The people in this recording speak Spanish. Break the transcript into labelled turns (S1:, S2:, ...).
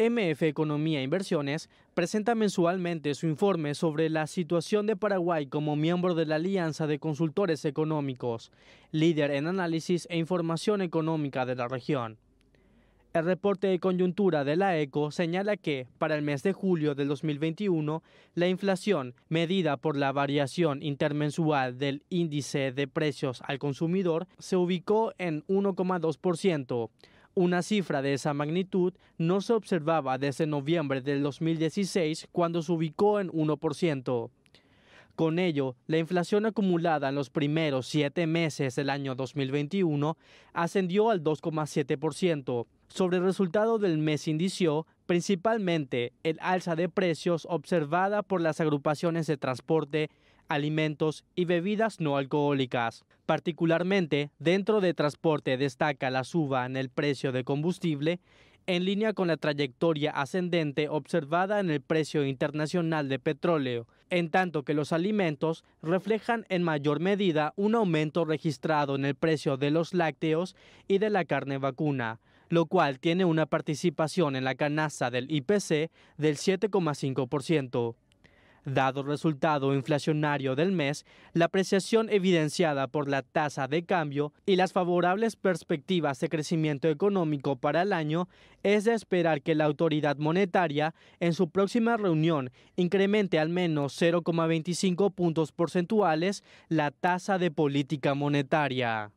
S1: MF Economía e Inversiones presenta mensualmente su informe sobre la situación de Paraguay como miembro de la Alianza de Consultores Económicos, líder en análisis e información económica de la región. El reporte de coyuntura de la ECO señala que, para el mes de julio del 2021, la inflación, medida por la variación intermensual del índice de precios al consumidor, se ubicó en 1,2%, una cifra de esa magnitud no se observaba desde noviembre del 2016 cuando se ubicó en 1%. Con ello, la inflación acumulada en los primeros siete meses del año 2021 ascendió al 2,7%. Sobre el resultado del mes indició principalmente el alza de precios observada por las agrupaciones de transporte alimentos y bebidas no alcohólicas. Particularmente, dentro de transporte destaca la suba en el precio de combustible, en línea con la trayectoria ascendente observada en el precio internacional de petróleo, en tanto que los alimentos reflejan en mayor medida un aumento registrado en el precio de los lácteos y de la carne vacuna, lo cual tiene una participación en la canasta del IPC del 7,5%. Dado el resultado inflacionario del mes, la apreciación evidenciada por la tasa de cambio y las favorables perspectivas de crecimiento económico para el año, es de esperar que la autoridad monetaria en su próxima reunión incremente al menos 0,25 puntos porcentuales la tasa de política monetaria.